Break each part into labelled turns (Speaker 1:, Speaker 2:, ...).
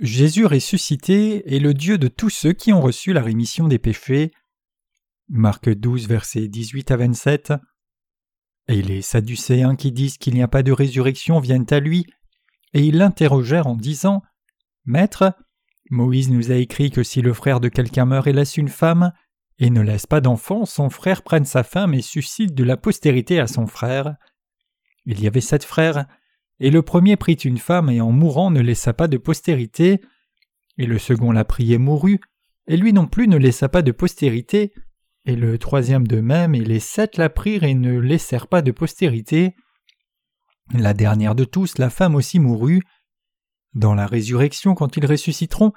Speaker 1: Jésus ressuscité est le Dieu de tous ceux qui ont reçu la rémission des péchés. Marc 12, versets 18 à 27. Et les Sadducéens qui disent qu'il n'y a pas de résurrection viennent à lui, et ils l'interrogèrent en disant Maître, Moïse nous a écrit que si le frère de quelqu'un meurt et laisse une femme, et ne laisse pas d'enfant, son frère prenne sa femme et suscite de la postérité à son frère. Il y avait sept frères, et le premier prit une femme et en mourant ne laissa pas de postérité, et le second la prit et mourut, et lui non plus ne laissa pas de postérité, et le troisième de même, et les sept la prirent et ne laissèrent pas de postérité. La dernière de tous, la femme aussi mourut. Dans la résurrection, quand ils ressusciteront,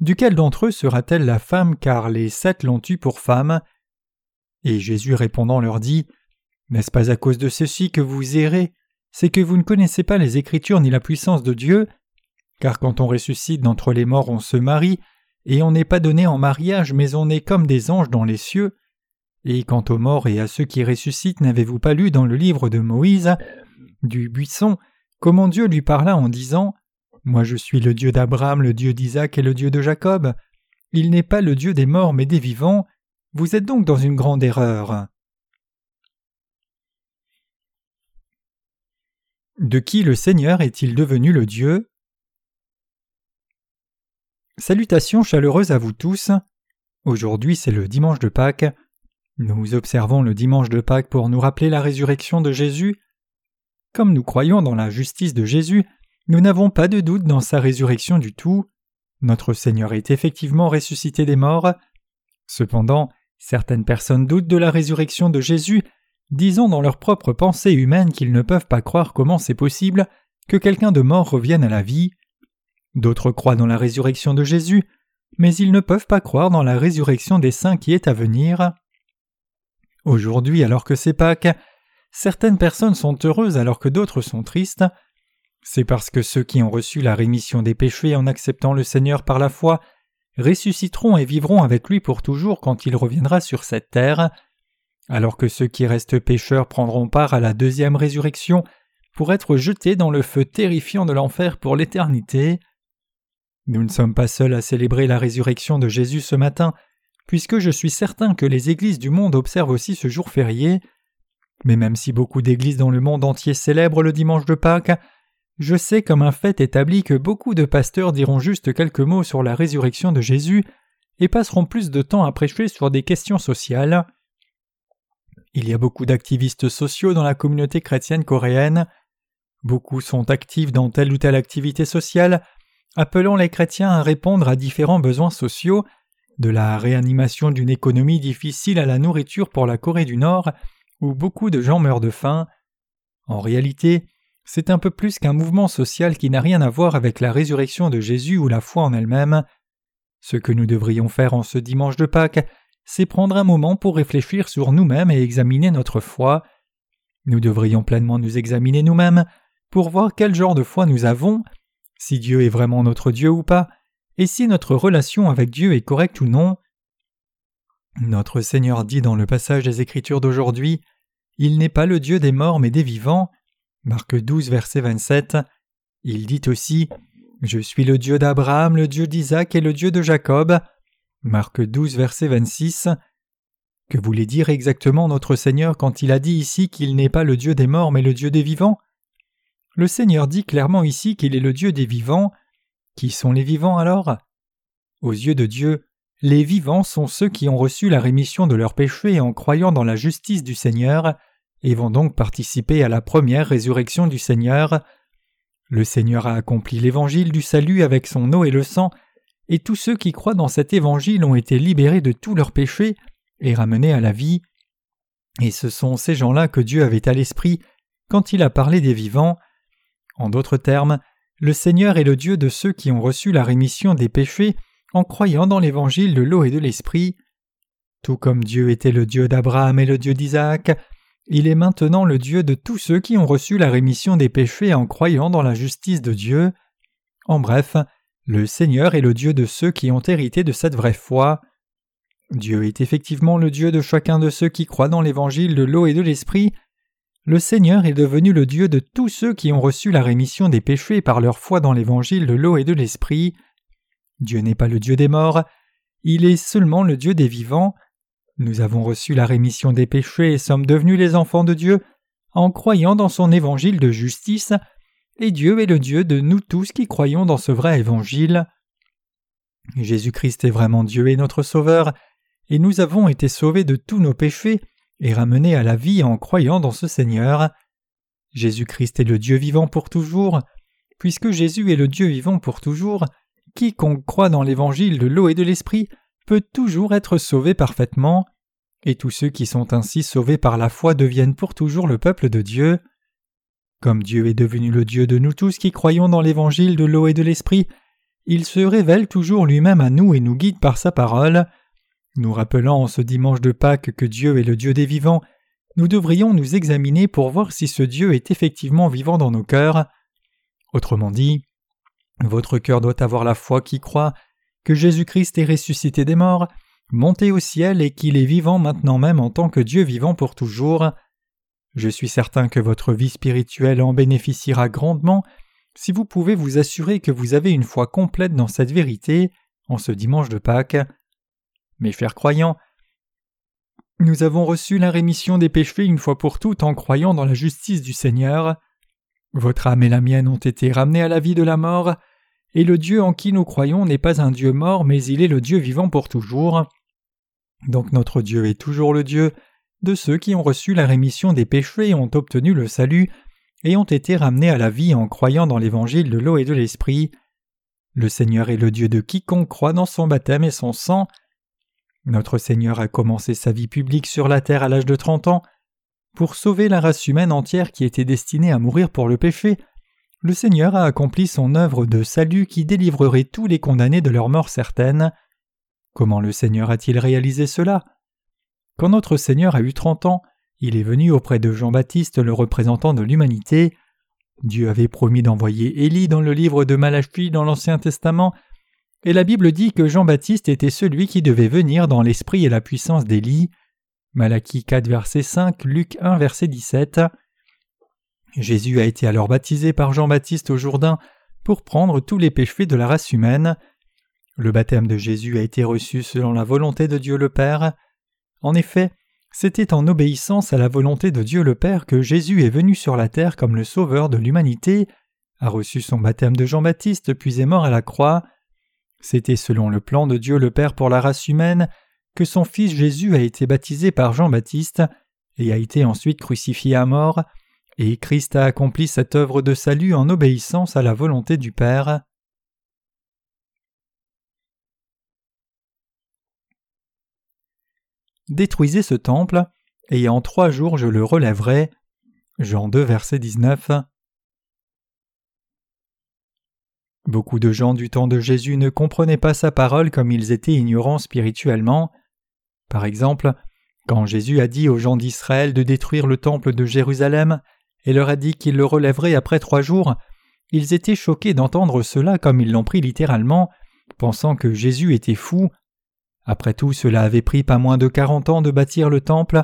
Speaker 1: duquel d'entre eux sera-t-elle la femme, car les sept l'ont eue pour femme? Et Jésus répondant leur dit N'est-ce pas à cause de ceci que vous errez? C'est que vous ne connaissez pas les Écritures ni la puissance de Dieu, car quand on ressuscite d'entre les morts on se marie, et on n'est pas donné en mariage, mais on est comme des anges dans les cieux. Et quant aux morts et à ceux qui ressuscitent, n'avez-vous pas lu dans le livre de Moïse, du buisson, comment Dieu lui parla en disant Moi je suis le Dieu d'Abraham, le Dieu d'Isaac et le Dieu de Jacob. Il n'est pas le Dieu des morts mais des vivants. Vous êtes donc dans une grande erreur. De qui le Seigneur est-il devenu le Dieu? Salutations chaleureuses à vous tous. Aujourd'hui c'est le dimanche de Pâques. Nous observons le dimanche de Pâques pour nous rappeler la résurrection de Jésus. Comme nous croyons dans la justice de Jésus, nous n'avons pas de doute dans sa résurrection du tout. Notre Seigneur est effectivement ressuscité des morts. Cependant, certaines personnes doutent de la résurrection de Jésus disant dans leur propre pensée humaine qu'ils ne peuvent pas croire comment c'est possible que quelqu'un de mort revienne à la vie. D'autres croient dans la résurrection de Jésus, mais ils ne peuvent pas croire dans la résurrection des saints qui est à venir. Aujourd'hui, alors que c'est Pâques, certaines personnes sont heureuses alors que d'autres sont tristes. C'est parce que ceux qui ont reçu la rémission des péchés en acceptant le Seigneur par la foi ressusciteront et vivront avec lui pour toujours quand il reviendra sur cette terre alors que ceux qui restent pécheurs prendront part à la deuxième résurrection pour être jetés dans le feu terrifiant de l'enfer pour l'éternité. Nous ne sommes pas seuls à célébrer la résurrection de Jésus ce matin, puisque je suis certain que les églises du monde observent aussi ce jour férié. Mais même si beaucoup d'églises dans le monde entier célèbrent le dimanche de Pâques, je sais comme un fait établi que beaucoup de pasteurs diront juste quelques mots sur la résurrection de Jésus et passeront plus de temps à prêcher sur des questions sociales. Il y a beaucoup d'activistes sociaux dans la communauté chrétienne coréenne. Beaucoup sont actifs dans telle ou telle activité sociale, appelant les chrétiens à répondre à différents besoins sociaux, de la réanimation d'une économie difficile à la nourriture pour la Corée du Nord, où beaucoup de gens meurent de faim. En réalité, c'est un peu plus qu'un mouvement social qui n'a rien à voir avec la résurrection de Jésus ou la foi en elle-même. Ce que nous devrions faire en ce dimanche de Pâques, c'est prendre un moment pour réfléchir sur nous-mêmes et examiner notre foi. Nous devrions pleinement nous examiner nous-mêmes pour voir quel genre de foi nous avons, si Dieu est vraiment notre Dieu ou pas, et si notre relation avec Dieu est correcte ou non. Notre Seigneur dit dans le passage des Écritures d'aujourd'hui Il n'est pas le Dieu des morts mais des vivants. Marc 12, verset 27. Il dit aussi Je suis le Dieu d'Abraham, le Dieu d'Isaac et le Dieu de Jacob. Marc 12, verset 26. Que voulait dire exactement notre Seigneur quand il a dit ici qu'il n'est pas le Dieu des morts mais le Dieu des vivants? Le Seigneur dit clairement ici qu'il est le Dieu des vivants. Qui sont les vivants alors? Aux yeux de Dieu, les vivants sont ceux qui ont reçu la rémission de leurs péchés en croyant dans la justice du Seigneur et vont donc participer à la première résurrection du Seigneur. Le Seigneur a accompli l'évangile du salut avec son eau et le sang et tous ceux qui croient dans cet évangile ont été libérés de tous leurs péchés et ramenés à la vie. Et ce sont ces gens-là que Dieu avait à l'esprit quand il a parlé des vivants. En d'autres termes, le Seigneur est le Dieu de ceux qui ont reçu la rémission des péchés en croyant dans l'évangile de l'eau et de l'esprit. Tout comme Dieu était le Dieu d'Abraham et le Dieu d'Isaac, il est maintenant le Dieu de tous ceux qui ont reçu la rémission des péchés en croyant dans la justice de Dieu. En bref, le Seigneur est le Dieu de ceux qui ont hérité de cette vraie foi. Dieu est effectivement le Dieu de chacun de ceux qui croient dans l'évangile de l'eau et de l'esprit. Le Seigneur est devenu le Dieu de tous ceux qui ont reçu la rémission des péchés par leur foi dans l'évangile de l'eau et de l'esprit. Dieu n'est pas le Dieu des morts, il est seulement le Dieu des vivants. Nous avons reçu la rémission des péchés et sommes devenus les enfants de Dieu en croyant dans son évangile de justice, et Dieu est le Dieu de nous tous qui croyons dans ce vrai évangile. Jésus-Christ est vraiment Dieu et notre Sauveur, et nous avons été sauvés de tous nos péchés et ramenés à la vie en croyant dans ce Seigneur. Jésus-Christ est le Dieu vivant pour toujours. Puisque Jésus est le Dieu vivant pour toujours, quiconque croit dans l'évangile de l'eau et de l'esprit peut toujours être sauvé parfaitement, et tous ceux qui sont ainsi sauvés par la foi deviennent pour toujours le peuple de Dieu. Comme Dieu est devenu le Dieu de nous tous qui croyons dans l'évangile de l'eau et de l'esprit, il se révèle toujours lui-même à nous et nous guide par sa parole. Nous rappelant en ce dimanche de Pâques que Dieu est le Dieu des vivants, nous devrions nous examiner pour voir si ce Dieu est effectivement vivant dans nos cœurs. Autrement dit, votre cœur doit avoir la foi qui croit que Jésus-Christ est ressuscité des morts, monté au ciel et qu'il est vivant maintenant même en tant que Dieu vivant pour toujours. Je suis certain que votre vie spirituelle en bénéficiera grandement si vous pouvez vous assurer que vous avez une foi complète dans cette vérité en ce dimanche de Pâques. Mes chers croyants, nous avons reçu la rémission des péchés une fois pour toutes en croyant dans la justice du Seigneur. Votre âme et la mienne ont été ramenées à la vie de la mort, et le Dieu en qui nous croyons n'est pas un Dieu mort, mais il est le Dieu vivant pour toujours. Donc notre Dieu est toujours le Dieu de ceux qui ont reçu la rémission des péchés ont obtenu le salut, et ont été ramenés à la vie en croyant dans l'évangile de l'eau et de l'esprit. Le Seigneur est le Dieu de quiconque croit dans son baptême et son sang. Notre Seigneur a commencé sa vie publique sur la terre à l'âge de trente ans, pour sauver la race humaine entière qui était destinée à mourir pour le péché, le Seigneur a accompli son œuvre de salut qui délivrerait tous les condamnés de leur mort certaine. Comment le Seigneur a-t-il réalisé cela? Quand notre Seigneur a eu trente ans, il est venu auprès de Jean-Baptiste, le représentant de l'humanité. Dieu avait promis d'envoyer Élie dans le livre de Malachie dans l'Ancien Testament, et la Bible dit que Jean-Baptiste était celui qui devait venir dans l'esprit et la puissance d'Élie. Malachie 4 verset 5, Luc 1 verset 17. Jésus a été alors baptisé par Jean-Baptiste au Jourdain pour prendre tous les péchés de la race humaine. Le baptême de Jésus a été reçu selon la volonté de Dieu le Père. En effet, c'était en obéissance à la volonté de Dieu le Père que Jésus est venu sur la terre comme le Sauveur de l'humanité, a reçu son baptême de Jean-Baptiste puis est mort à la croix. C'était selon le plan de Dieu le Père pour la race humaine que son fils Jésus a été baptisé par Jean-Baptiste et a été ensuite crucifié à mort, et Christ a accompli cette œuvre de salut en obéissance à la volonté du Père. Détruisez ce temple, et en trois jours je le relèverai. Jean 2, verset 19. Beaucoup de gens du temps de Jésus ne comprenaient pas sa parole comme ils étaient ignorants spirituellement. Par exemple, quand Jésus a dit aux gens d'Israël de détruire le temple de Jérusalem et leur a dit qu'il le relèverait après trois jours, ils étaient choqués d'entendre cela comme ils l'ont pris littéralement, pensant que Jésus était fou. Après tout, cela avait pris pas moins de quarante ans de bâtir le temple.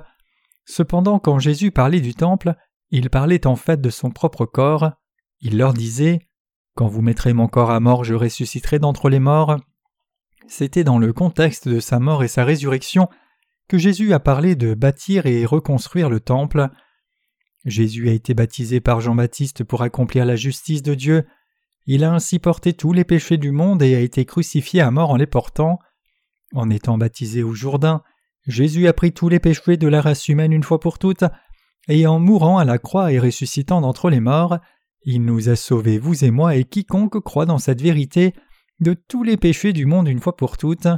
Speaker 1: Cependant, quand Jésus parlait du temple, il parlait en fait de son propre corps. Il leur disait Quand vous mettrez mon corps à mort, je ressusciterai d'entre les morts. C'était dans le contexte de sa mort et sa résurrection que Jésus a parlé de bâtir et reconstruire le temple. Jésus a été baptisé par Jean-Baptiste pour accomplir la justice de Dieu. Il a ainsi porté tous les péchés du monde et a été crucifié à mort en les portant. En étant baptisé au Jourdain, Jésus a pris tous les péchés de la race humaine une fois pour toutes, et en mourant à la croix et ressuscitant d'entre les morts, il nous a sauvés, vous et moi, et quiconque croit dans cette vérité, de tous les péchés du monde une fois pour toutes.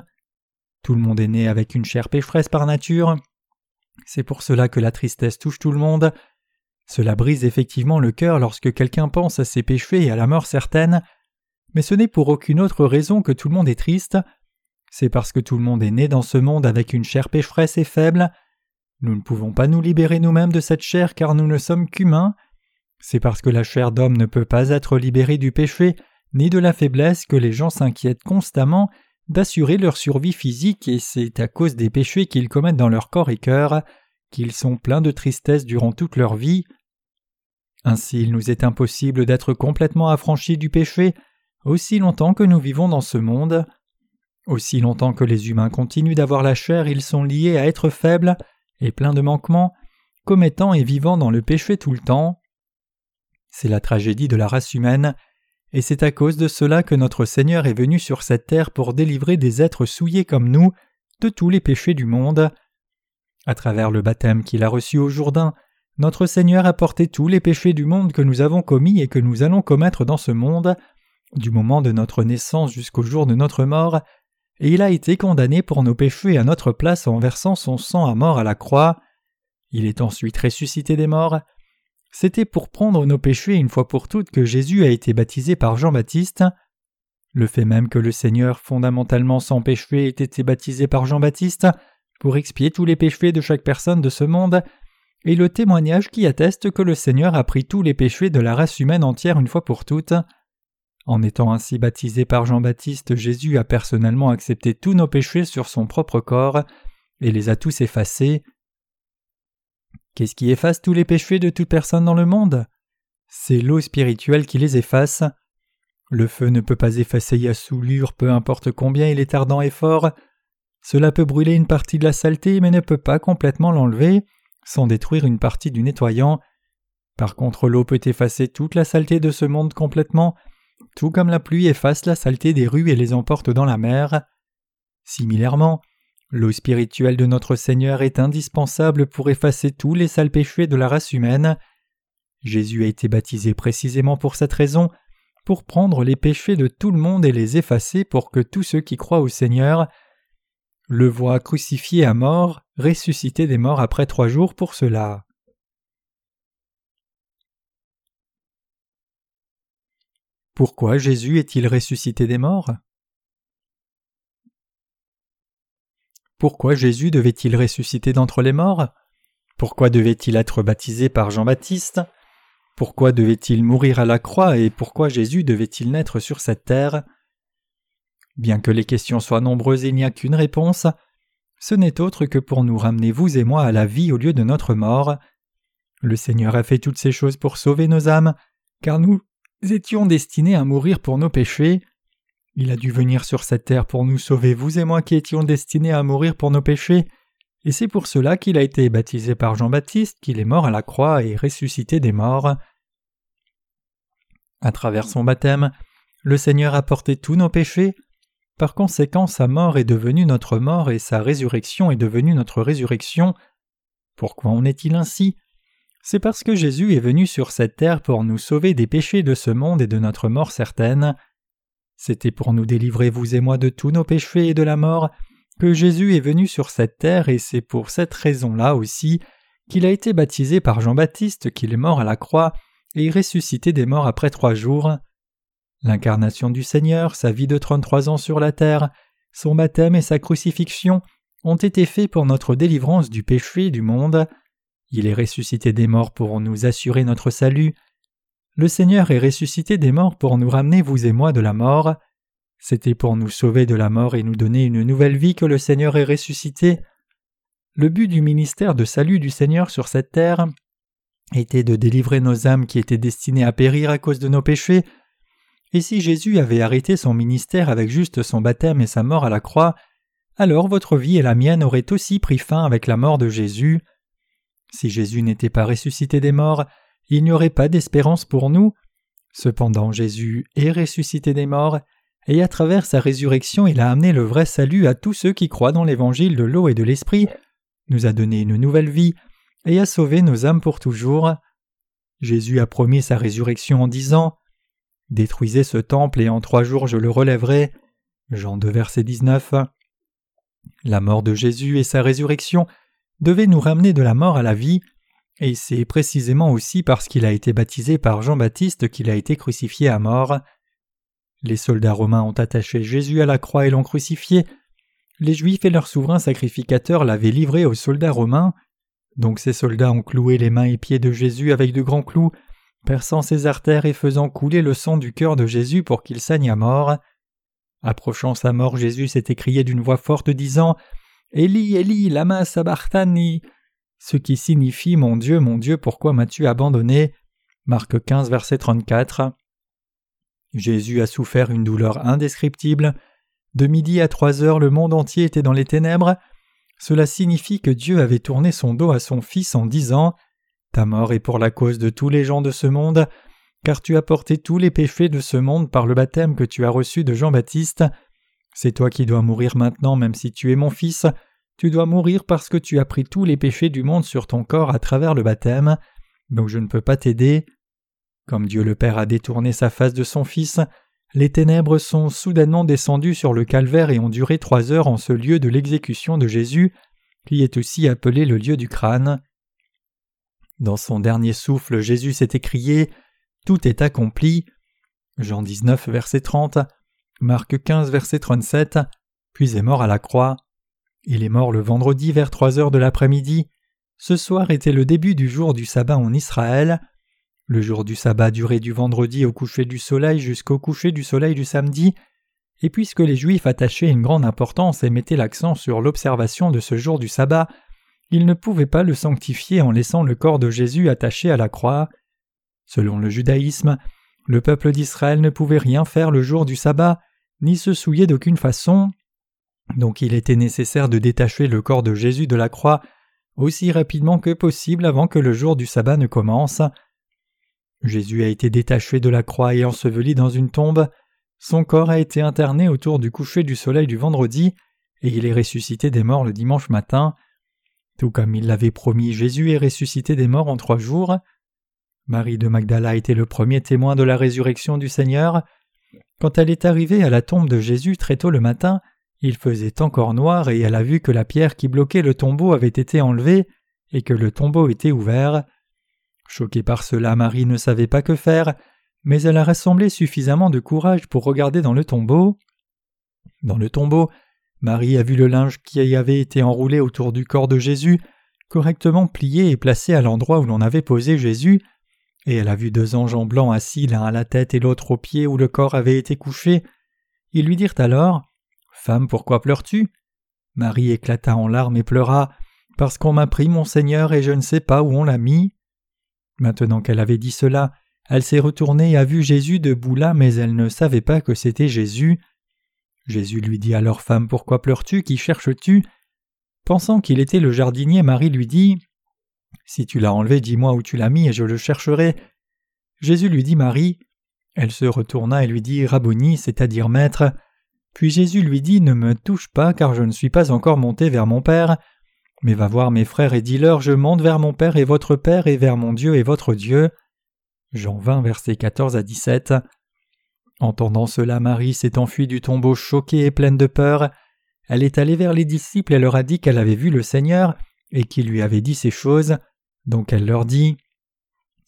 Speaker 1: Tout le monde est né avec une chair pécheresse par nature. C'est pour cela que la tristesse touche tout le monde. Cela brise effectivement le cœur lorsque quelqu'un pense à ses péchés et à la mort certaine, mais ce n'est pour aucune autre raison que tout le monde est triste. C'est parce que tout le monde est né dans ce monde avec une chair pécheresse et faible. Nous ne pouvons pas nous libérer nous-mêmes de cette chair car nous ne sommes qu'humains. C'est parce que la chair d'homme ne peut pas être libérée du péché ni de la faiblesse que les gens s'inquiètent constamment d'assurer leur survie physique et c'est à cause des péchés qu'ils commettent dans leur corps et cœur qu'ils sont pleins de tristesse durant toute leur vie. Ainsi il nous est impossible d'être complètement affranchis du péché aussi longtemps que nous vivons dans ce monde. Aussi longtemps que les humains continuent d'avoir la chair, ils sont liés à être faibles et pleins de manquements, commettant et vivant dans le péché tout le temps. C'est la tragédie de la race humaine, et c'est à cause de cela que notre Seigneur est venu sur cette terre pour délivrer des êtres souillés comme nous de tous les péchés du monde. À travers le baptême qu'il a reçu au Jourdain, notre Seigneur a porté tous les péchés du monde que nous avons commis et que nous allons commettre dans ce monde, du moment de notre naissance jusqu'au jour de notre mort, et il a été condamné pour nos péchés à notre place en versant son sang à mort à la croix. Il est ensuite ressuscité des morts. C'était pour prendre nos péchés une fois pour toutes que Jésus a été baptisé par Jean-Baptiste. Le fait même que le Seigneur, fondamentalement sans péché, ait été baptisé par Jean-Baptiste pour expier tous les péchés de chaque personne de ce monde, et le témoignage qui atteste que le Seigneur a pris tous les péchés de la race humaine entière une fois pour toutes. En étant ainsi baptisé par Jean-Baptiste, Jésus a personnellement accepté tous nos péchés sur son propre corps et les a tous effacés. Qu'est-ce qui efface tous les péchés de toute personne dans le monde? C'est l'eau spirituelle qui les efface. Le feu ne peut pas effacer à soulure peu importe combien il est ardent et fort. Cela peut brûler une partie de la saleté mais ne peut pas complètement l'enlever, sans détruire une partie du nettoyant. Par contre, l'eau peut effacer toute la saleté de ce monde complètement tout comme la pluie efface la saleté des rues et les emporte dans la mer. Similairement, l'eau spirituelle de notre Seigneur est indispensable pour effacer tous les sales péchés de la race humaine. Jésus a été baptisé précisément pour cette raison, pour prendre les péchés de tout le monde et les effacer pour que tous ceux qui croient au Seigneur le voient crucifié à mort, ressuscité des morts après trois jours pour cela. Pourquoi Jésus est-il ressuscité des morts? Pourquoi Jésus devait-il ressusciter d'entre les morts? Pourquoi devait-il être baptisé par Jean-Baptiste? Pourquoi devait-il mourir à la croix et pourquoi Jésus devait-il naître sur cette terre? Bien que les questions soient nombreuses, il n'y a qu'une réponse. Ce n'est autre que pour nous ramener vous et moi à la vie au lieu de notre mort. Le Seigneur a fait toutes ces choses pour sauver nos âmes, car nous étions destinés à mourir pour nos péchés. Il a dû venir sur cette terre pour nous sauver, vous et moi qui étions destinés à mourir pour nos péchés, et c'est pour cela qu'il a été baptisé par Jean-Baptiste, qu'il est mort à la croix et ressuscité des morts. À travers son baptême, le Seigneur a porté tous nos péchés. Par conséquent, sa mort est devenue notre mort et sa résurrection est devenue notre résurrection. Pourquoi en est-il ainsi? C'est parce que Jésus est venu sur cette terre pour nous sauver des péchés de ce monde et de notre mort certaine. C'était pour nous délivrer, vous et moi, de tous nos péchés et de la mort, que Jésus est venu sur cette terre, et c'est pour cette raison-là aussi qu'il a été baptisé par Jean-Baptiste, qu'il est mort à la croix, et ressuscité des morts après trois jours. L'incarnation du Seigneur, sa vie de trente-trois ans sur la terre, son baptême et sa crucifixion ont été faits pour notre délivrance du péché du monde. Il est ressuscité des morts pour nous assurer notre salut. Le Seigneur est ressuscité des morts pour nous ramener, vous et moi, de la mort. C'était pour nous sauver de la mort et nous donner une nouvelle vie que le Seigneur est ressuscité. Le but du ministère de salut du Seigneur sur cette terre était de délivrer nos âmes qui étaient destinées à périr à cause de nos péchés. Et si Jésus avait arrêté son ministère avec juste son baptême et sa mort à la croix, alors votre vie et la mienne auraient aussi pris fin avec la mort de Jésus. Si Jésus n'était pas ressuscité des morts, il n'y aurait pas d'espérance pour nous. Cependant Jésus est ressuscité des morts, et à travers sa résurrection il a amené le vrai salut à tous ceux qui croient dans l'évangile de l'eau et de l'esprit, nous a donné une nouvelle vie, et a sauvé nos âmes pour toujours. Jésus a promis sa résurrection en disant Détruisez ce temple et en trois jours je le relèverai. Jean 2 verset 19. La mort de Jésus et sa résurrection devait nous ramener de la mort à la vie, et c'est précisément aussi parce qu'il a été baptisé par Jean-Baptiste qu'il a été crucifié à mort. Les soldats romains ont attaché Jésus à la croix et l'ont crucifié. Les Juifs et leurs souverains sacrificateurs l'avaient livré aux soldats romains. Donc ces soldats ont cloué les mains et pieds de Jésus avec de grands clous, perçant ses artères et faisant couler le sang du cœur de Jésus pour qu'il saigne à mort. Approchant sa mort, Jésus s'est écrié d'une voix forte disant Eli, Eli, lama sabachthani, ce qui signifie Mon Dieu, mon Dieu, pourquoi m'as-tu abandonné? Marc 15, verset 34. Jésus a souffert une douleur indescriptible. De midi à trois heures, le monde entier était dans les ténèbres. Cela signifie que Dieu avait tourné son dos à son Fils en disant Ta mort est pour la cause de tous les gens de ce monde, car tu as porté tous les péchés de ce monde par le baptême que tu as reçu de Jean-Baptiste. C'est toi qui dois mourir maintenant, même si tu es mon Fils. Tu dois mourir parce que tu as pris tous les péchés du monde sur ton corps à travers le baptême, donc je ne peux pas t'aider. Comme Dieu le Père a détourné sa face de son Fils, les ténèbres sont soudainement descendues sur le calvaire et ont duré trois heures en ce lieu de l'exécution de Jésus, qui est aussi appelé le lieu du crâne. Dans son dernier souffle, Jésus s'est écrié Tout est accompli. Jean 19, verset 30, Marc 15, verset 37, puis est mort à la croix. Il est mort le vendredi vers trois heures de l'après-midi. Ce soir était le début du jour du sabbat en Israël. Le jour du sabbat durait du vendredi au coucher du soleil jusqu'au coucher du soleil du samedi, et puisque les Juifs attachaient une grande importance et mettaient l'accent sur l'observation de ce jour du sabbat, ils ne pouvaient pas le sanctifier en laissant le corps de Jésus attaché à la croix. Selon le judaïsme, le peuple d'Israël ne pouvait rien faire le jour du sabbat, ni se souiller d'aucune façon, donc il était nécessaire de détacher le corps de Jésus de la croix aussi rapidement que possible avant que le jour du sabbat ne commence. Jésus a été détaché de la croix et enseveli dans une tombe, son corps a été interné autour du coucher du soleil du vendredi, et il est ressuscité des morts le dimanche matin. Tout comme il l'avait promis, Jésus est ressuscité des morts en trois jours. Marie de Magdala était le premier témoin de la résurrection du Seigneur. Quand elle est arrivée à la tombe de Jésus très tôt le matin, il faisait encore noir et elle a vu que la pierre qui bloquait le tombeau avait été enlevée et que le tombeau était ouvert. Choquée par cela, Marie ne savait pas que faire, mais elle a rassemblé suffisamment de courage pour regarder dans le tombeau. Dans le tombeau, Marie a vu le linge qui avait été enroulé autour du corps de Jésus, correctement plié et placé à l'endroit où l'on avait posé Jésus, et elle a vu deux anges en blanc assis l'un à la tête et l'autre aux pieds où le corps avait été couché. Ils lui dirent alors Femme, pourquoi pleures-tu? Marie éclata en larmes et pleura Parce qu'on m'a pris mon Seigneur et je ne sais pas où on l'a mis. Maintenant qu'elle avait dit cela, elle s'est retournée et a vu Jésus debout là, mais elle ne savait pas que c'était Jésus. Jésus lui dit alors Femme, pourquoi pleures-tu? Qui cherches-tu? Pensant qu'il était le jardinier, Marie lui dit Si tu l'as enlevé, dis-moi où tu l'as mis et je le chercherai. Jésus lui dit Marie. Elle se retourna et lui dit Rabboni, c'est-à-dire maître. Puis Jésus lui dit Ne me touche pas, car je ne suis pas encore monté vers mon Père. Mais va voir mes frères et dis-leur Je monte vers mon Père et votre Père, et vers mon Dieu et votre Dieu. Jean 20, versets 14 à 17. Entendant cela, Marie s'est enfuie du tombeau choquée et pleine de peur. Elle est allée vers les disciples et leur a dit qu'elle avait vu le Seigneur et qu'il lui avait dit ces choses. Donc elle leur dit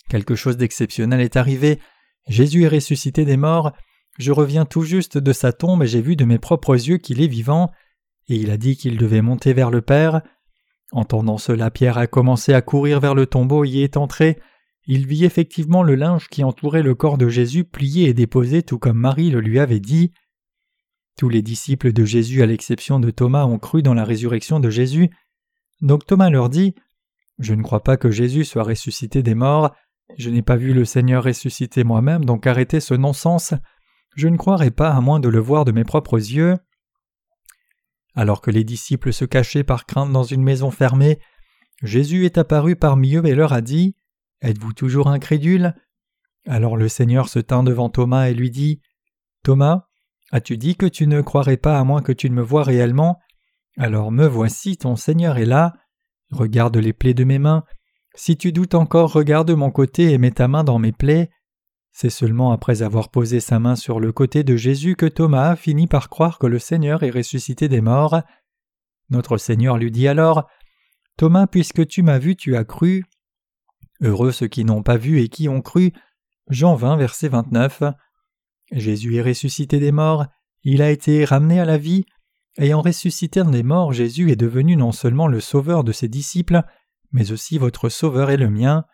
Speaker 1: Quelque chose d'exceptionnel est arrivé. Jésus est ressuscité des morts. Je reviens tout juste de sa tombe et j'ai vu de mes propres yeux qu'il est vivant, et il a dit qu'il devait monter vers le Père. Entendant cela, Pierre a commencé à courir vers le tombeau et y est entré. Il vit effectivement le linge qui entourait le corps de Jésus plié et déposé tout comme Marie le lui avait dit. Tous les disciples de Jésus, à l'exception de Thomas, ont cru dans la résurrection de Jésus. Donc Thomas leur dit Je ne crois pas que Jésus soit ressuscité des morts. Je n'ai pas vu le Seigneur ressuscité moi-même, donc arrêtez ce non-sens. Je ne croirai pas à moins de le voir de mes propres yeux. Alors que les disciples se cachaient par crainte dans une maison fermée, Jésus est apparu parmi eux et leur a dit Êtes-vous toujours incrédule? Alors le Seigneur se tint devant Thomas et lui dit Thomas, as-tu dit que tu ne croirais pas à moins que tu ne me vois réellement? Alors me voici, ton Seigneur est là. Regarde les plaies de mes mains. Si tu doutes encore, regarde mon côté et mets ta main dans mes plaies. C'est seulement après avoir posé sa main sur le côté de Jésus que Thomas finit par croire que le Seigneur est ressuscité des morts. Notre Seigneur lui dit alors Thomas, puisque tu m'as vu, tu as cru. Heureux ceux qui n'ont pas vu et qui ont cru. Jean 20, verset 29. Jésus est ressuscité des morts, il a été ramené à la vie. Ayant ressuscité des morts, Jésus est devenu non seulement le sauveur de ses disciples, mais aussi votre sauveur et le mien.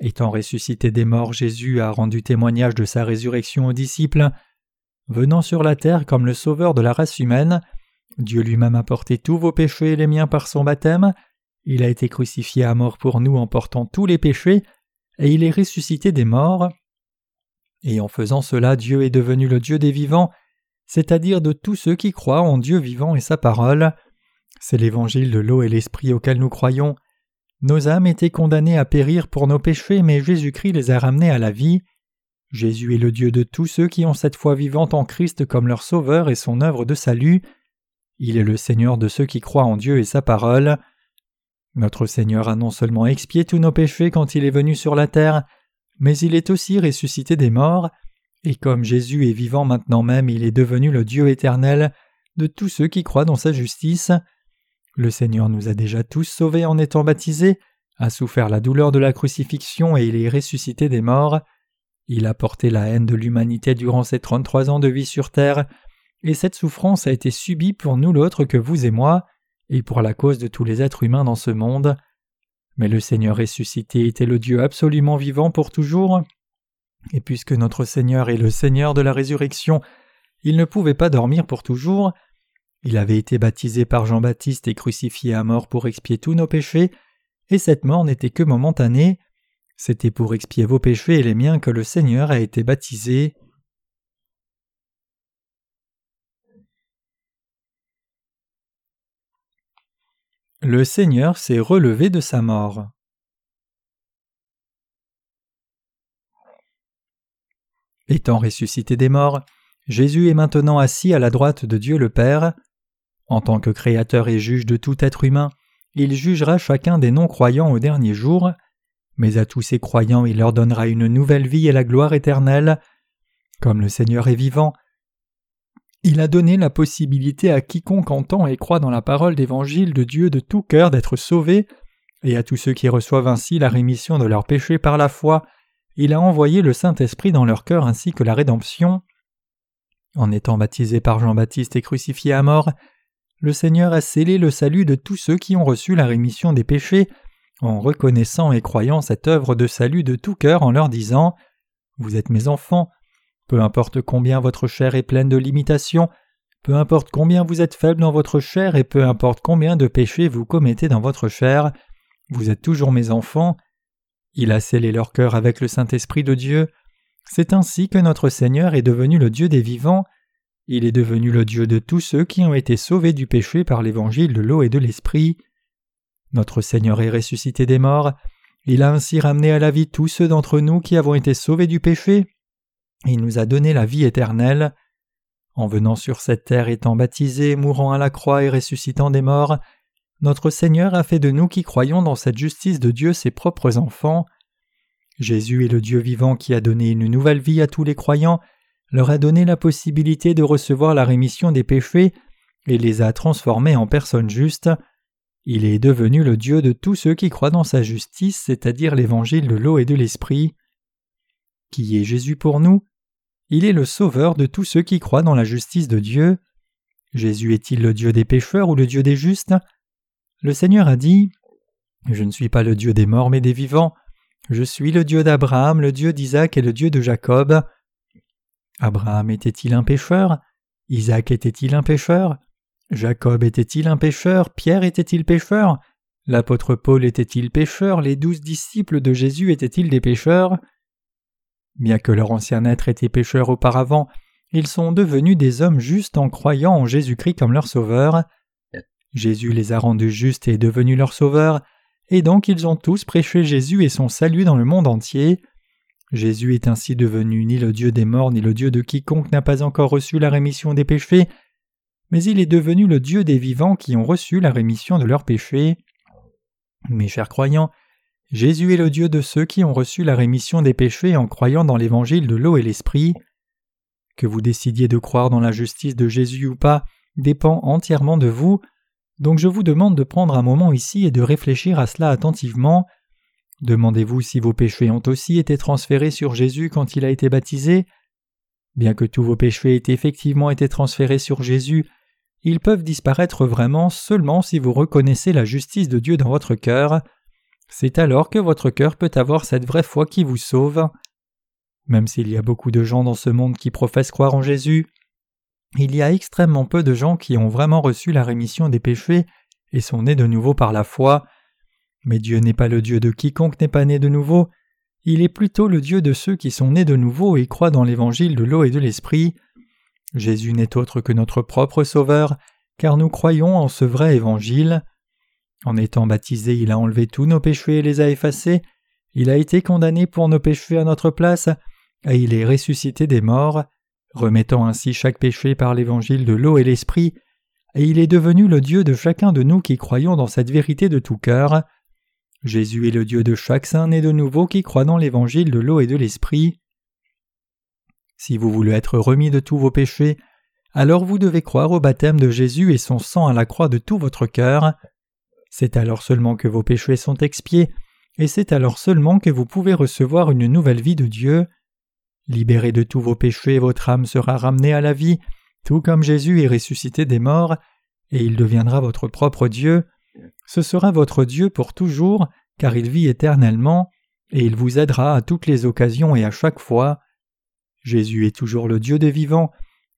Speaker 1: Étant ressuscité des morts, Jésus a rendu témoignage de sa résurrection aux disciples. Venant sur la terre comme le sauveur de la race humaine, Dieu lui-même a porté tous vos péchés et les miens par son baptême, il a été crucifié à mort pour nous en portant tous les péchés, et il est ressuscité des morts. Et en faisant cela, Dieu est devenu le Dieu des vivants, c'est-à-dire de tous ceux qui croient en Dieu vivant et sa parole. C'est l'évangile de l'eau et l'esprit auquel nous croyons. Nos âmes étaient condamnées à périr pour nos péchés, mais Jésus-Christ les a ramenés à la vie. Jésus est le Dieu de tous ceux qui ont cette foi vivante en Christ comme leur Sauveur et son œuvre de salut. Il est le Seigneur de ceux qui croient en Dieu et sa parole. Notre Seigneur a non seulement expié tous nos péchés quand il est venu sur la terre, mais il est aussi ressuscité des morts, et comme Jésus est vivant maintenant même, il est devenu le Dieu éternel de tous ceux qui croient dans sa justice. Le Seigneur nous a déjà tous sauvés en étant baptisés, a souffert la douleur de la crucifixion et il est ressuscité des morts. Il a porté la haine de l'humanité durant ses trente-trois ans de vie sur terre, et cette souffrance a été subie pour nous l'autre que vous et moi, et pour la cause de tous les êtres humains dans ce monde. Mais le Seigneur ressuscité était le Dieu absolument vivant pour toujours, et puisque notre Seigneur est le Seigneur de la résurrection, il ne pouvait pas dormir pour toujours. Il avait été baptisé par Jean-Baptiste et crucifié à mort pour expier tous nos péchés, et cette mort n'était que momentanée. C'était pour expier vos péchés et les miens que le Seigneur a été baptisé. Le Seigneur s'est relevé de sa mort. Étant ressuscité des morts, Jésus est maintenant assis à la droite de Dieu le Père. En tant que créateur et juge de tout être humain, il jugera chacun des non-croyants au dernier jour, mais à tous ces croyants il leur donnera une nouvelle vie et la gloire éternelle. Comme le Seigneur est vivant, il a donné la possibilité à quiconque entend et croit dans la parole d'évangile de Dieu de tout cœur d'être sauvé, et à tous ceux qui reçoivent ainsi la rémission de leurs péchés par la foi, il a envoyé le Saint-Esprit dans leur cœur ainsi que la rédemption. En étant baptisé par Jean-Baptiste et crucifié à mort, le Seigneur a scellé le salut de tous ceux qui ont reçu la rémission des péchés, en reconnaissant et croyant cette œuvre de salut de tout cœur en leur disant Vous êtes mes enfants, peu importe combien votre chair est pleine de limitations, peu importe combien vous êtes faible dans votre chair et peu importe combien de péchés vous commettez dans votre chair, vous êtes toujours mes enfants, il a scellé leur cœur avec le Saint-Esprit de Dieu. C'est ainsi que notre Seigneur est devenu le Dieu des vivants. Il est devenu le Dieu de tous ceux qui ont été sauvés du péché par l'évangile de l'eau et de l'Esprit. Notre Seigneur est ressuscité des morts. Il a ainsi ramené à la vie tous ceux d'entre nous qui avons été sauvés du péché. Il nous a donné la vie éternelle. En venant sur cette terre étant baptisé, mourant à la croix et ressuscitant des morts, notre Seigneur a fait de nous qui croyons dans cette justice de Dieu ses propres enfants. Jésus est le Dieu vivant qui a donné une nouvelle vie à tous les croyants, leur a donné la possibilité de recevoir la rémission des péchés et les a transformés en personnes justes. Il est devenu le Dieu de tous ceux qui croient dans sa justice, c'est-à-dire l'évangile de l'eau et de l'esprit. Qui est Jésus pour nous? Il est le Sauveur de tous ceux qui croient dans la justice de Dieu. Jésus est-il le Dieu des pécheurs ou le Dieu des justes? Le Seigneur a dit Je ne suis pas le Dieu des morts mais des vivants. Je suis le Dieu d'Abraham, le Dieu d'Isaac et le Dieu de Jacob. Abraham était-il un pécheur? Isaac était-il un pécheur? Jacob était-il un pécheur? Pierre était-il pécheur? L'apôtre Paul était-il pécheur? Les douze disciples de Jésus étaient-ils des pécheurs? Bien que leur ancien être était pécheur auparavant, ils sont devenus des hommes justes en croyant en Jésus-Christ comme leur sauveur. Jésus les a rendus justes et est devenu leur sauveur, et donc ils ont tous prêché Jésus et son salut dans le monde entier. Jésus est ainsi devenu ni le Dieu des morts ni le Dieu de quiconque n'a pas encore reçu la rémission des péchés, mais il est devenu le Dieu des vivants qui ont reçu la rémission de leurs péchés. Mes chers croyants, Jésus est le Dieu de ceux qui ont reçu la rémission des péchés en croyant dans l'évangile de l'eau et l'esprit. Que vous décidiez de croire dans la justice de Jésus ou pas dépend entièrement de vous. Donc je vous demande de prendre un moment ici et de réfléchir à cela attentivement. Demandez-vous si vos péchés ont aussi été transférés sur Jésus quand il a été baptisé. Bien que tous vos péchés aient effectivement été transférés sur Jésus, ils peuvent disparaître vraiment seulement si vous reconnaissez la justice de Dieu dans votre cœur. C'est alors que votre cœur peut avoir cette vraie foi qui vous sauve. Même s'il y a beaucoup de gens dans ce monde qui professent croire en Jésus, il y a extrêmement peu de gens qui ont vraiment reçu la rémission des péchés et sont nés de nouveau par la foi. Mais Dieu n'est pas le Dieu de quiconque n'est pas né de nouveau. il est plutôt le Dieu de ceux qui sont nés de nouveau et croient dans l'évangile de l'eau et de l'esprit. Jésus n'est autre que notre propre Sauveur, car nous croyons en ce vrai évangile. En étant baptisé, il a enlevé tous nos péchés et les a effacés, il a été condamné pour nos péchés à notre place, et il est ressuscité des morts, remettant ainsi chaque péché par l'évangile de l'eau et l'esprit, et il est devenu le Dieu de chacun de nous qui croyons dans cette vérité de tout cœur. Jésus est le Dieu de chaque saint né de nouveau qui croit dans l'évangile de l'eau et de l'esprit. Si vous voulez être remis de tous vos péchés, alors vous devez croire au baptême de Jésus et son sang à la croix de tout votre cœur. C'est alors seulement que vos péchés sont expiés, et c'est alors seulement que vous pouvez recevoir une nouvelle vie de Dieu. Libéré de tous vos péchés, votre âme sera ramenée à la vie, tout comme Jésus est ressuscité des morts, et il deviendra votre propre Dieu. Ce sera votre Dieu pour toujours, car il vit éternellement, et il vous aidera à toutes les occasions et à chaque fois. Jésus est toujours le Dieu des vivants,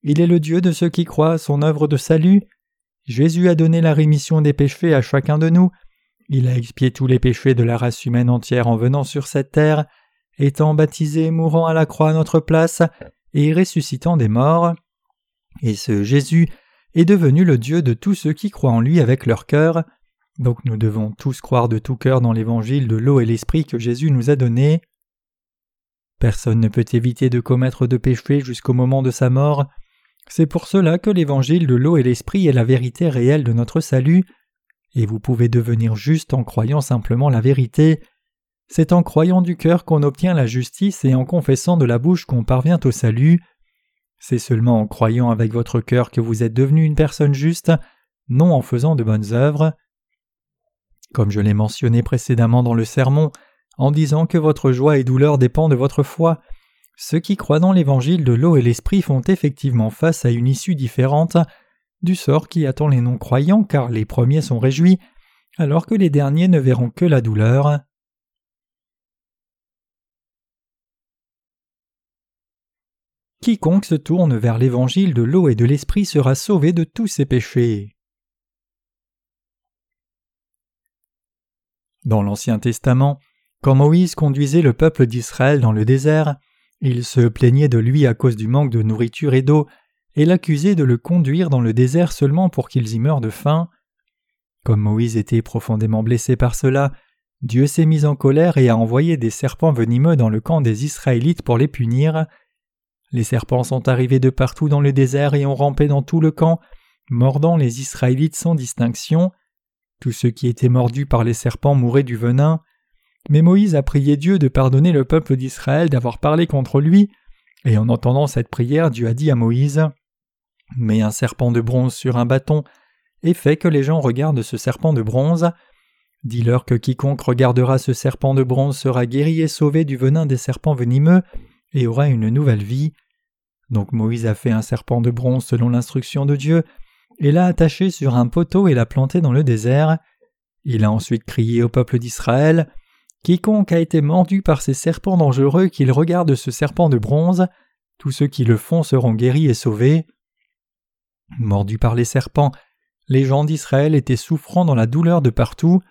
Speaker 1: il est le Dieu de ceux qui croient à son œuvre de salut. Jésus a donné la rémission des péchés à chacun de nous, il a expié tous les péchés de la race humaine entière en venant sur cette terre, étant baptisé mourant à la croix à notre place, et ressuscitant des morts. Et ce Jésus est devenu le Dieu de tous ceux qui croient en lui avec leur cœur. Donc nous devons tous croire de tout cœur dans l'évangile de l'eau et l'esprit que Jésus nous a donné. Personne ne peut éviter de commettre de péchés jusqu'au moment de sa mort. C'est pour cela que l'évangile de l'eau et l'esprit est la vérité réelle de notre salut, et vous pouvez devenir juste en croyant simplement la vérité. C'est en croyant du cœur qu'on obtient la justice et en confessant de la bouche qu'on parvient au salut. C'est seulement en croyant avec votre cœur que vous êtes devenu une personne juste, non en faisant de bonnes œuvres. Comme je l'ai mentionné précédemment dans le sermon, en disant que votre joie et douleur dépendent de votre foi, ceux qui croient dans l'évangile de l'eau et l'esprit font effectivement face à une issue différente du sort qui attend les non-croyants car les premiers sont réjouis, alors que les derniers ne verront que la douleur. Quiconque se tourne vers l'évangile de l'eau et de l'esprit sera sauvé de tous ses péchés. Dans l'Ancien Testament, quand Moïse conduisait le peuple d'Israël dans le désert, il se plaignait de lui à cause du manque de nourriture et d'eau, et l'accusait de le conduire dans le désert seulement pour qu'ils y meurent de faim. Comme Moïse était profondément blessé par cela, Dieu s'est mis en colère et a envoyé des serpents venimeux dans le camp des Israélites pour les punir. Les serpents sont arrivés de partout dans le désert et ont rampé dans tout le camp, mordant les Israélites sans distinction. Tous ceux qui étaient mordus par les serpents mouraient du venin. Mais Moïse a prié Dieu de pardonner le peuple d'Israël d'avoir parlé contre lui, et en entendant cette prière, Dieu a dit à Moïse Mets un serpent de bronze sur un bâton, et fais que les gens regardent ce serpent de bronze. Dis-leur que quiconque regardera ce serpent de bronze sera guéri et sauvé du venin des serpents venimeux, et aura une nouvelle vie. Donc Moïse a fait un serpent de bronze selon l'instruction de Dieu, et l'a attaché sur un poteau et l'a planté dans le désert. Il a ensuite crié au peuple d'Israël Quiconque a été mordu par ces serpents dangereux, qu'il regarde ce serpent de bronze, tous ceux qui le font seront guéris et sauvés. Mordus par les serpents, les gens d'Israël étaient souffrants dans la douleur de partout,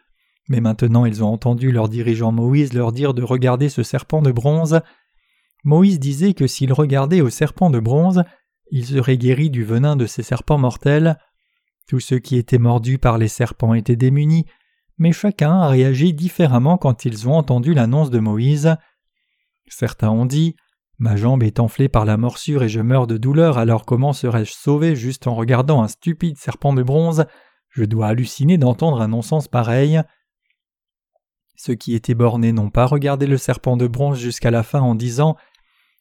Speaker 1: mais maintenant ils ont entendu leur dirigeant Moïse leur dire de regarder ce serpent de bronze. Moïse disait que s'ils regardaient au serpent de bronze, ils seraient guéris du venin de ces serpents mortels. Tous ceux qui étaient mordus par les serpents étaient démunis, mais chacun a réagi différemment quand ils ont entendu l'annonce de Moïse. Certains ont dit Ma jambe est enflée par la morsure et je meurs de douleur, alors comment serais-je sauvé juste en regardant un stupide serpent de bronze? Je dois halluciner d'entendre un non-sens pareil. Ceux qui étaient bornés n'ont pas regardé le serpent de bronze jusqu'à la fin en disant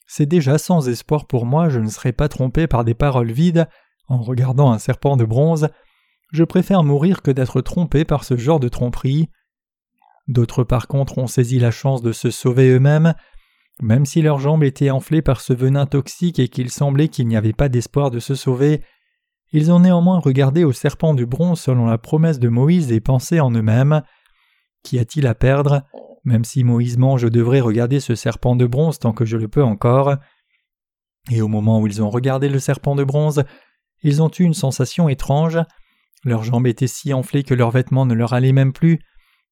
Speaker 1: C'est déjà sans espoir pour moi, je ne serai pas trompé par des paroles vides en regardant un serpent de bronze. Je préfère mourir que d'être trompé par ce genre de tromperie. D'autres par contre ont saisi la chance de se sauver eux-mêmes même si leurs jambes étaient enflées par ce venin toxique et qu'il semblait qu'il n'y avait pas d'espoir de se sauver, ils ont néanmoins regardé au serpent du bronze selon la promesse de Moïse et pensé en eux-mêmes Qu'y a-t-il à perdre? Même si Moïse mange, je devrais regarder ce serpent de bronze tant que je le peux encore. Et au moment où ils ont regardé le serpent de bronze, ils ont eu une sensation étrange. Leurs jambes étaient si enflées que leurs vêtements ne leur allaient même plus,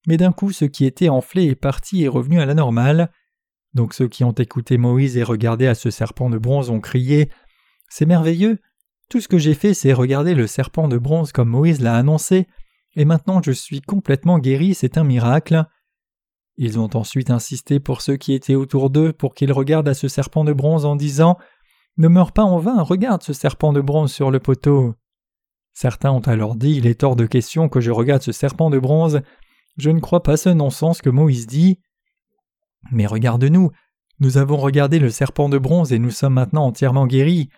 Speaker 1: mais d'un coup ce qui était enflé est parti et revenu à la normale. Donc ceux qui ont écouté Moïse et regardé à ce serpent de bronze ont crié C'est merveilleux Tout ce que j'ai fait, c'est regarder le serpent de bronze comme Moïse l'a annoncé, et maintenant je suis complètement guéri, c'est un miracle. Ils ont ensuite insisté pour ceux qui étaient autour d'eux pour qu'ils regardent à ce serpent de bronze en disant Ne meurs pas en vain, regarde ce serpent de bronze sur le poteau. Certains ont alors dit Il est hors de question que je regarde ce serpent de bronze. Je ne crois pas ce non-sens que Moïse dit. Mais regarde-nous, nous avons regardé le serpent de bronze et nous sommes maintenant entièrement guéris.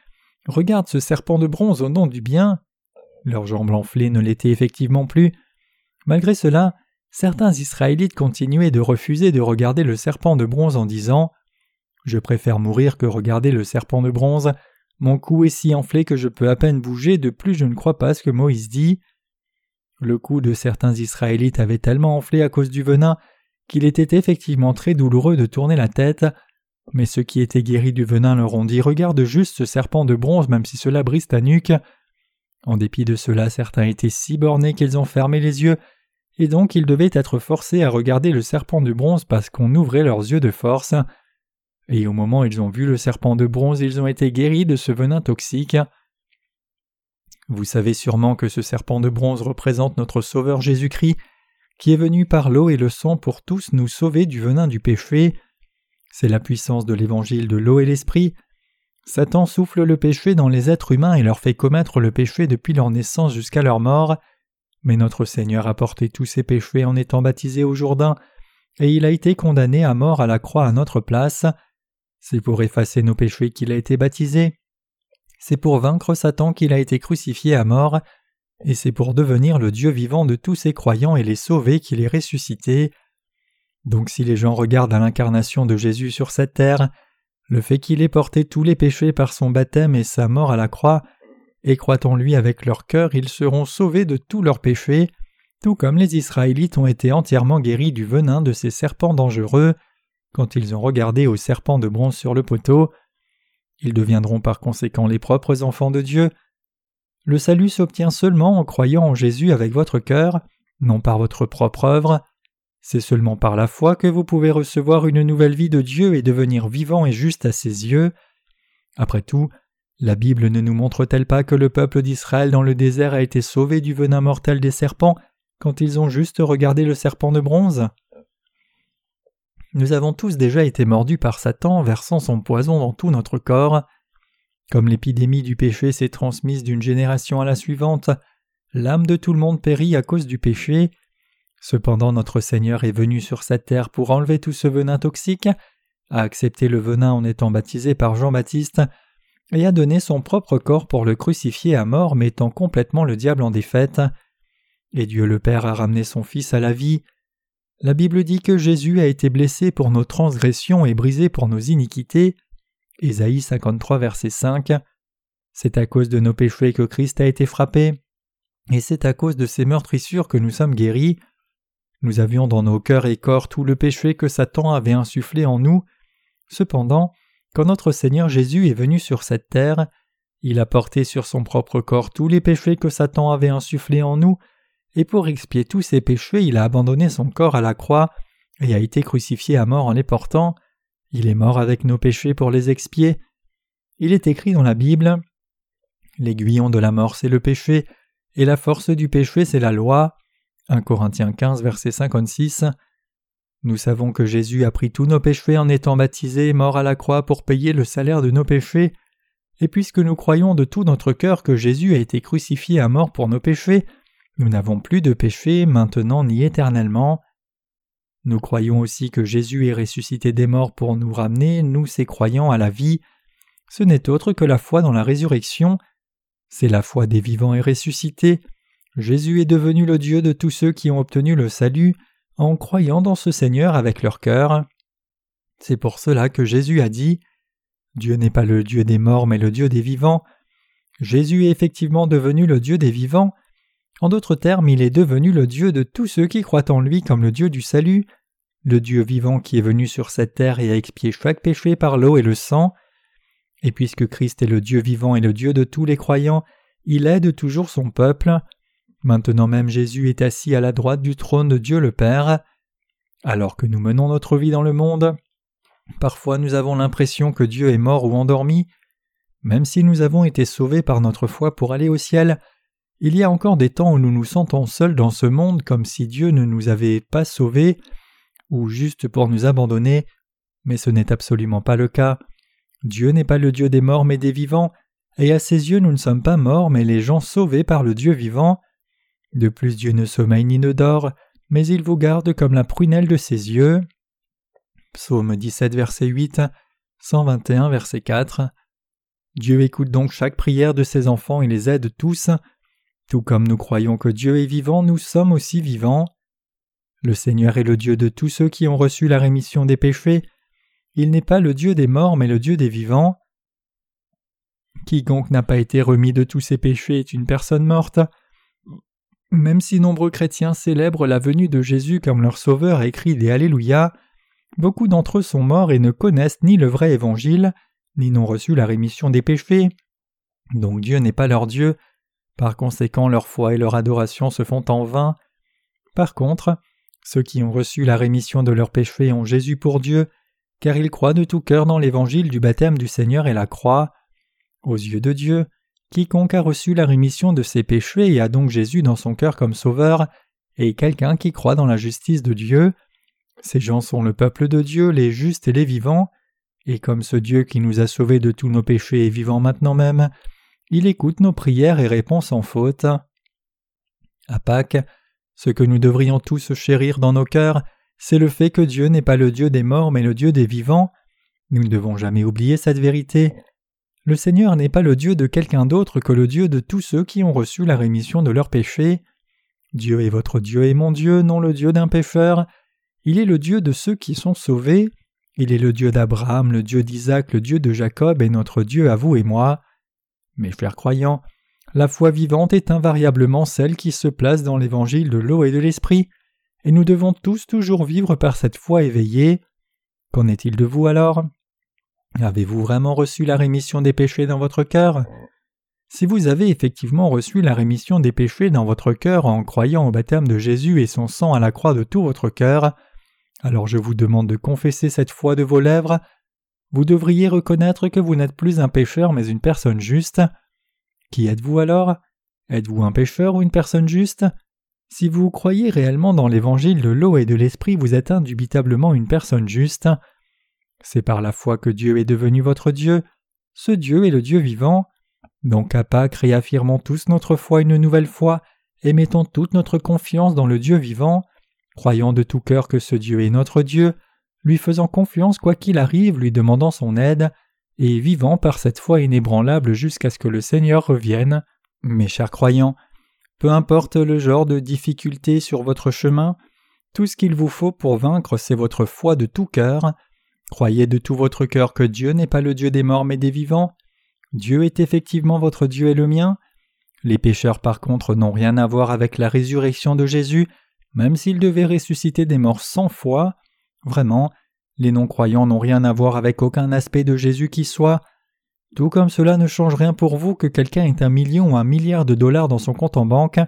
Speaker 1: Regarde ce serpent de bronze au nom du bien. Leurs jambes enflées ne l'étaient effectivement plus. Malgré cela, certains Israélites continuaient de refuser de regarder le serpent de bronze en disant Je préfère mourir que regarder le serpent de bronze. Mon cou est si enflé que je peux à peine bouger, de plus je ne crois pas ce que Moïse dit. Le cou de certains Israélites avait tellement enflé à cause du venin qu'il était effectivement très douloureux de tourner la tête, mais ceux qui étaient guéris du venin leur ont dit Regarde juste ce serpent de bronze, même si cela brise ta nuque. En dépit de cela, certains étaient si bornés qu'ils ont fermé les yeux, et donc ils devaient être forcés à regarder le serpent de bronze parce qu'on ouvrait leurs yeux de force. Et au moment où ils ont vu le serpent de bronze, ils ont été guéris de ce venin toxique. Vous savez sûrement que ce serpent de bronze représente notre Sauveur Jésus-Christ, qui est venu par l'eau et le sang pour tous nous sauver du venin du péché. C'est la puissance de l'évangile de l'eau et l'esprit. Satan souffle le péché dans les êtres humains et leur fait commettre le péché depuis leur naissance jusqu'à leur mort. Mais notre Seigneur a porté tous ses péchés en étant baptisé au Jourdain, et il a été condamné à mort à la croix à notre place. C'est pour effacer nos péchés qu'il a été baptisé. C'est pour vaincre Satan qu'il a été crucifié à mort, et c'est pour devenir le Dieu vivant de tous ses croyants et les sauver qu'il est ressuscité. Donc si les gens regardent à l'incarnation de Jésus sur cette terre, le fait qu'il ait porté tous les péchés par son baptême et sa mort à la croix, et croient en lui avec leur cœur, ils seront sauvés de tous leurs péchés, tout comme les Israélites ont été entièrement guéris du venin de ces serpents dangereux quand ils ont regardé au serpent de bronze sur le poteau. Ils deviendront par conséquent les propres enfants de Dieu. Le salut s'obtient seulement en croyant en Jésus avec votre cœur, non par votre propre œuvre. C'est seulement par la foi que vous pouvez recevoir une nouvelle vie de Dieu et devenir vivant et juste à ses yeux. Après tout, la Bible ne nous montre-t-elle pas que le peuple d'Israël dans le désert a été sauvé du venin mortel des serpents quand ils ont juste regardé le serpent de bronze? Nous avons tous déjà été mordus par Satan versant son poison dans tout notre corps. Comme l'épidémie du péché s'est transmise d'une génération à la suivante, l'âme de tout le monde périt à cause du péché. Cependant notre Seigneur est venu sur cette terre pour enlever tout ce venin toxique, a accepté le venin en étant baptisé par Jean-Baptiste, et a donné son propre corps pour le crucifier à mort, mettant complètement le diable en défaite. Et Dieu le Père a ramené son Fils à la vie. La Bible dit que Jésus a été blessé pour nos transgressions et brisé pour nos iniquités. Ésaïe 53, verset 5. C'est à cause de nos péchés que Christ a été frappé, et c'est à cause de ses meurtrissures que nous sommes guéris. Nous avions dans nos cœurs et corps tout le péché que Satan avait insufflé en nous. Cependant, quand notre Seigneur Jésus est venu sur cette terre, il a porté sur son propre corps tous les péchés que Satan avait insufflés en nous, et pour expier tous ces péchés, il a abandonné son corps à la croix et a été crucifié à mort en les portant. Il est mort avec nos péchés pour les expier. Il est écrit dans la Bible L'aiguillon de la mort, c'est le péché, et la force du péché, c'est la loi. 1 Corinthiens 15, verset 56. Nous savons que Jésus a pris tous nos péchés en étant baptisé, mort à la croix pour payer le salaire de nos péchés, et puisque nous croyons de tout notre cœur que Jésus a été crucifié à mort pour nos péchés, nous n'avons plus de péché maintenant ni éternellement. Nous croyons aussi que Jésus est ressuscité des morts pour nous ramener, nous ses croyants, à la vie. Ce n'est autre que la foi dans la résurrection. C'est la foi des vivants et ressuscités. Jésus est devenu le Dieu de tous ceux qui ont obtenu le salut en croyant dans ce Seigneur avec leur cœur. C'est pour cela que Jésus a dit Dieu n'est pas le Dieu des morts mais le Dieu des vivants. Jésus est effectivement devenu le Dieu des vivants. En d'autres termes, il est devenu le Dieu de tous ceux qui croient en lui comme le Dieu du salut, le Dieu vivant qui est venu sur cette terre et a expié chaque péché par l'eau et le sang. Et puisque Christ est le Dieu vivant et le Dieu de tous les croyants, il aide toujours son peuple. Maintenant même Jésus est assis à la droite du trône de Dieu le Père. Alors que nous menons notre vie dans le monde, Parfois nous avons l'impression que Dieu est mort ou endormi. Même si nous avons été sauvés par notre foi pour aller au ciel, il y a encore des temps où nous nous sentons seuls dans ce monde comme si Dieu ne nous avait pas sauvés, ou juste pour nous abandonner, mais ce n'est absolument pas le cas. Dieu n'est pas le Dieu des morts mais des vivants, et à ses yeux nous ne sommes pas morts mais les gens sauvés par le Dieu vivant. De plus Dieu ne sommeille ni ne dort, mais il vous garde comme la prunelle de ses yeux. Psaume 17 verset 8, 121 verset 4. Dieu écoute donc chaque prière de ses enfants et les aide tous. Tout comme nous croyons que Dieu est vivant, nous sommes aussi vivants. Le Seigneur est le Dieu de tous ceux qui ont reçu la rémission des péchés. Il n'est pas le Dieu des morts, mais le Dieu des vivants. Quiconque n'a pas été remis de tous ses péchés est une personne morte. Même si nombreux chrétiens célèbrent la venue de Jésus comme leur sauveur et crient des Alléluia, beaucoup d'entre eux sont morts et ne connaissent ni le vrai évangile, ni n'ont reçu la rémission des péchés. Donc Dieu n'est pas leur Dieu, par conséquent leur foi et leur adoration se font en vain. Par contre, ceux qui ont reçu la rémission de leurs péchés ont Jésus pour Dieu, car ils croient de tout cœur dans l'évangile du baptême du Seigneur et la croix. Aux yeux de Dieu, quiconque a reçu la rémission de ses péchés et a donc Jésus dans son cœur comme sauveur, est quelqu'un qui croit dans la justice de Dieu. Ces gens sont le peuple de Dieu, les justes et les vivants, et comme ce Dieu qui nous a sauvés de tous nos péchés est vivant maintenant même, il écoute nos prières et répond sans faute. À Pâques, ce que nous devrions tous chérir dans nos cœurs, c'est le fait que Dieu n'est pas le Dieu des morts mais le Dieu des vivants. Nous ne devons jamais oublier cette vérité. Le Seigneur n'est pas le Dieu de quelqu'un d'autre que le Dieu de tous ceux qui ont reçu la rémission de leurs péchés. Dieu est votre Dieu et mon Dieu, non le Dieu d'un pécheur. Il est le Dieu de ceux qui sont sauvés. Il est le Dieu d'Abraham, le Dieu d'Isaac, le Dieu de Jacob et notre Dieu à vous et moi. Mes frères croyants, la foi vivante est invariablement celle qui se place dans l'évangile de l'eau et de l'esprit, et nous devons tous toujours vivre par cette foi éveillée. Qu'en est-il de vous alors? Avez-vous vraiment reçu la rémission des péchés dans votre cœur? Si vous avez effectivement reçu la rémission des péchés dans votre cœur en croyant au baptême de Jésus et son sang à la croix de tout votre cœur, alors je vous demande de confesser cette foi de vos lèvres. Vous devriez reconnaître que vous n'êtes plus un pécheur mais une personne juste. Qui êtes-vous alors? Êtes-vous un pécheur ou une personne juste? Si vous croyez réellement dans l'évangile de l'eau et de l'esprit, vous êtes indubitablement une personne juste. C'est par la foi que Dieu est devenu votre Dieu. Ce Dieu est le Dieu vivant. Donc à Pâques, réaffirmons tous notre foi une nouvelle fois et mettons toute notre confiance dans le Dieu vivant, croyant de tout cœur que ce Dieu est notre Dieu, lui faisant confiance quoi qu'il arrive, lui demandant son aide, et vivant par cette foi inébranlable jusqu'à ce que le Seigneur revienne. Mes chers croyants, peu importe le genre de difficulté sur votre chemin, tout ce qu'il vous faut pour vaincre, c'est votre foi de tout cœur. Croyez de tout votre cœur que Dieu n'est pas le Dieu des morts mais des vivants. Dieu est effectivement votre Dieu et le mien. Les pécheurs par contre n'ont rien à voir avec la résurrection de Jésus, même s'ils devaient ressusciter des morts cent fois. Vraiment, les non-croyants n'ont rien à voir avec aucun aspect de Jésus qui soit. Tout comme cela ne change rien pour vous que quelqu'un ait un million ou un milliard de dollars dans son compte en banque,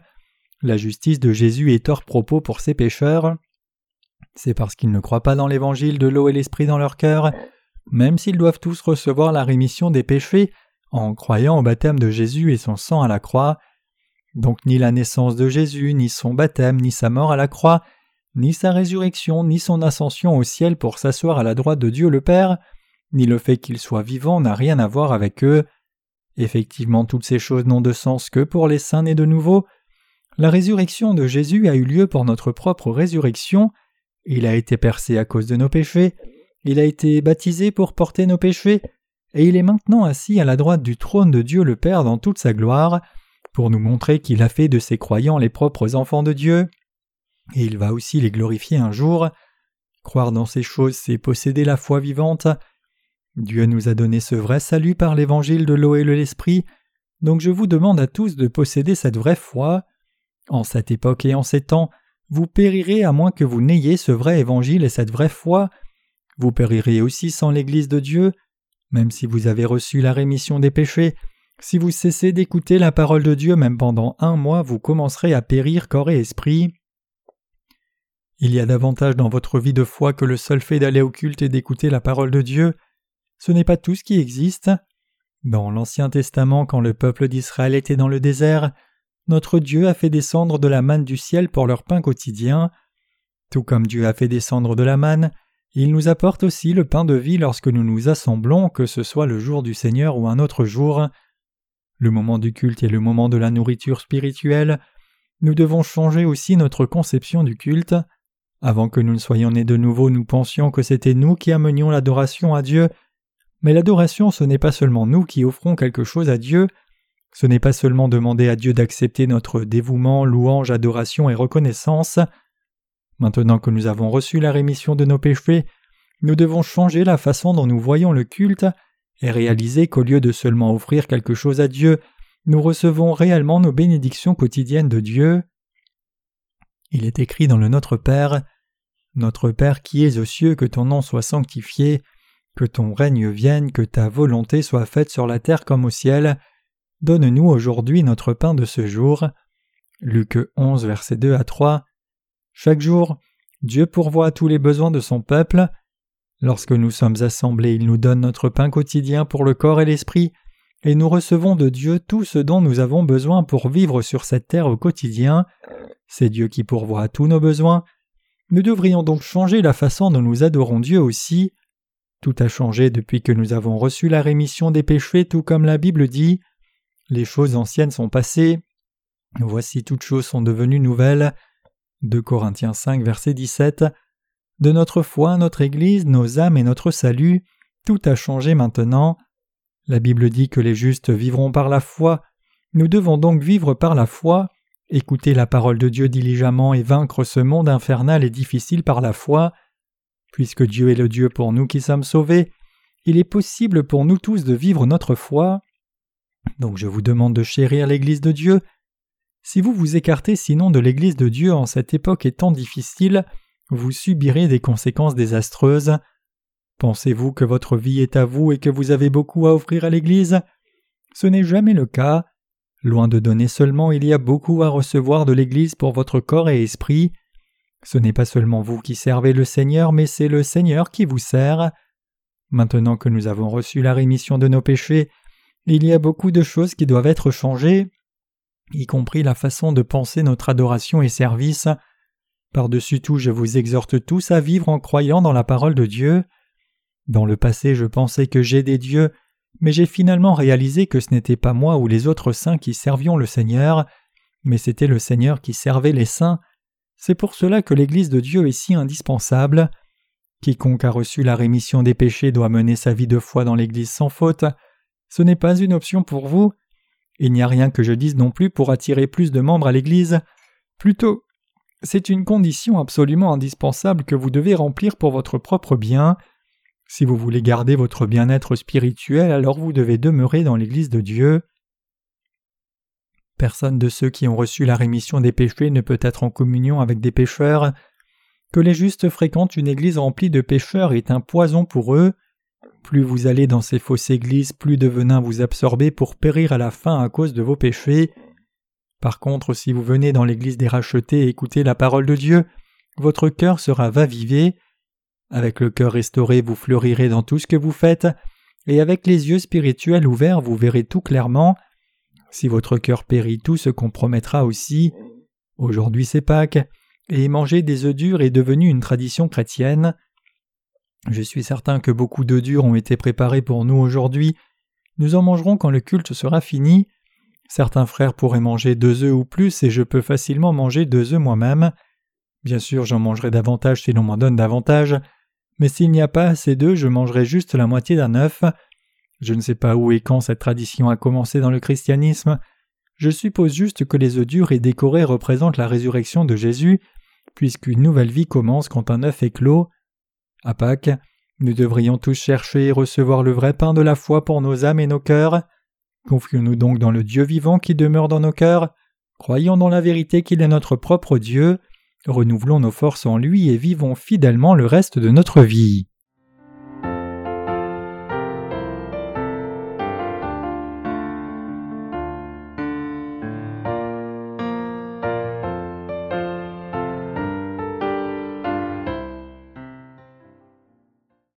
Speaker 1: la justice de Jésus est hors propos pour ces pécheurs. C'est parce qu'ils ne croient pas dans l'évangile de l'eau et l'esprit dans leur cœur, même s'ils doivent tous recevoir la rémission des péchés en croyant au baptême de Jésus et son sang à la croix. Donc ni la naissance de Jésus, ni son baptême, ni sa mort à la croix, ni sa résurrection, ni son ascension au ciel pour s'asseoir à la droite de Dieu le Père, ni le fait qu'il soit vivant n'a rien à voir avec eux. Effectivement, toutes ces choses n'ont de sens que pour les saints nés de nouveau. La résurrection de Jésus a eu lieu pour notre propre résurrection. Il a été percé à cause de nos péchés. Il a été baptisé pour porter nos péchés. Et il est maintenant assis à la droite du trône de Dieu le Père dans toute sa gloire, pour nous montrer qu'il a fait de ses croyants les propres enfants de Dieu et il va aussi les glorifier un jour. Croire dans ces choses, c'est posséder la foi vivante. Dieu nous a donné ce vrai salut par l'évangile de l'eau et de l'esprit, donc je vous demande à tous de posséder cette vraie foi. En cette époque et en ces temps, vous périrez à moins que vous n'ayez ce vrai évangile et cette vraie foi. Vous périrez aussi sans l'Église de Dieu, même si vous avez reçu la rémission des péchés. Si vous cessez d'écouter la parole de Dieu même pendant un mois, vous commencerez à périr corps et esprit. Il y a davantage dans votre vie de foi que le seul fait d'aller au culte et d'écouter la parole de Dieu. Ce n'est pas tout ce qui existe. Dans l'Ancien Testament, quand le peuple d'Israël était dans le désert, notre Dieu a fait descendre de la manne du ciel pour leur pain quotidien. Tout comme Dieu a fait descendre de la manne, il nous apporte aussi le pain de vie lorsque nous nous assemblons, que ce soit le jour du Seigneur ou un autre jour. Le moment du culte est le moment de la nourriture spirituelle. Nous devons changer aussi notre conception du culte. Avant que nous ne soyons nés de nouveau, nous pensions que c'était nous qui amenions l'adoration à Dieu, mais l'adoration ce n'est pas seulement nous qui offrons quelque chose à Dieu, ce n'est pas seulement demander à Dieu d'accepter notre dévouement, louange, adoration et reconnaissance. Maintenant que nous avons reçu la rémission de nos péchés, nous devons changer la façon dont nous voyons le culte et réaliser qu'au lieu de seulement offrir quelque chose à Dieu, nous recevons réellement nos bénédictions quotidiennes de Dieu. Il est écrit dans le Notre Père Notre Père qui es aux cieux, que ton nom soit sanctifié, que ton règne vienne, que ta volonté soit faite sur la terre comme au ciel. Donne-nous aujourd'hui notre pain de ce jour. Luc 11, versets 2 à 3. Chaque jour, Dieu pourvoit tous les besoins de son peuple. Lorsque nous sommes assemblés, il nous donne notre pain quotidien pour le corps et l'esprit, et nous recevons de Dieu tout ce dont nous avons besoin pour vivre sur cette terre au quotidien. C'est Dieu qui pourvoit tous nos besoins. Nous devrions donc changer la façon dont nous adorons Dieu aussi. Tout a changé depuis que nous avons reçu la rémission des péchés, tout comme la Bible dit. Les choses anciennes sont passées. Voici toutes choses sont devenues nouvelles. 2 Corinthiens 5, verset 17. De notre foi, notre Église, nos âmes et notre salut, tout a changé maintenant. La Bible dit que les justes vivront par la foi. Nous devons donc vivre par la foi, écouter la parole de Dieu diligemment et vaincre ce monde infernal et difficile par la foi. Puisque Dieu est le Dieu pour nous qui sommes sauvés, il est possible pour nous tous de vivre notre foi. Donc je vous demande de chérir l'Église de Dieu. Si vous vous écartez sinon de l'Église de Dieu en cette époque étant difficile, vous subirez des conséquences désastreuses. Pensez-vous que votre vie est à vous et que vous avez beaucoup à offrir à l'Église? Ce n'est jamais le cas. Loin de donner seulement, il y a beaucoup à recevoir de l'Église pour votre corps et esprit. Ce n'est pas seulement vous qui servez le Seigneur, mais c'est le Seigneur qui vous sert. Maintenant que nous avons reçu la rémission de nos péchés, il y a beaucoup de choses qui doivent être changées, y compris la façon de penser notre adoration et service. Par-dessus tout, je vous exhorte tous à vivre en croyant dans la parole de Dieu. Dans le passé, je pensais que j'aidais Dieu, mais j'ai finalement réalisé que ce n'était pas moi ou les autres saints qui servions le Seigneur, mais c'était le Seigneur qui servait les saints, c'est pour cela que l'Église de Dieu est si indispensable. Quiconque a reçu la rémission des péchés doit mener sa vie de foi dans l'Église sans faute. Ce n'est pas une option pour vous. Il n'y a rien que je dise non plus pour attirer plus de membres à l'Église. Plutôt, c'est une condition absolument indispensable que vous devez remplir pour votre propre bien. Si vous voulez garder votre bien-être spirituel, alors vous devez demeurer dans l'Église de Dieu. Personne de ceux qui ont reçu la rémission des péchés ne peut être en communion avec des pécheurs. Que les justes fréquentent une église remplie de pécheurs est un poison pour eux. Plus vous allez dans ces fausses églises, plus de venin vous absorbez pour périr à la fin à cause de vos péchés. Par contre, si vous venez dans l'église des rachetés et écoutez la parole de Dieu, votre cœur sera vavivé. Avec le cœur restauré, vous fleurirez dans tout ce que vous faites, et avec les yeux spirituels ouverts, vous verrez tout clairement. Si votre cœur périt, tout se compromettra aussi. Aujourd'hui c'est Pâques, et manger des œufs durs est devenu une tradition chrétienne. Je suis certain que beaucoup d'œufs durs ont été préparés pour nous aujourd'hui. Nous en mangerons quand le culte sera fini. Certains frères pourraient manger deux œufs ou plus, et je peux facilement manger deux œufs moi-même. Bien sûr, j'en mangerai davantage si l'on m'en donne davantage, mais s'il n'y a pas assez d'œufs, je mangerai juste la moitié d'un œuf. Je ne sais pas où et quand cette tradition a commencé dans le christianisme. Je suppose juste que les œufs durs et décorés représentent la résurrection de Jésus, puisqu'une nouvelle vie commence quand un œuf est clos. À Pâques, nous devrions tous chercher et recevoir le vrai pain de la foi pour nos âmes et nos cœurs. Confions-nous donc dans le Dieu vivant qui demeure dans nos cœurs. Croyons dans la vérité qu'il est notre propre Dieu. Renouvelons nos forces en lui et vivons fidèlement le reste de notre vie.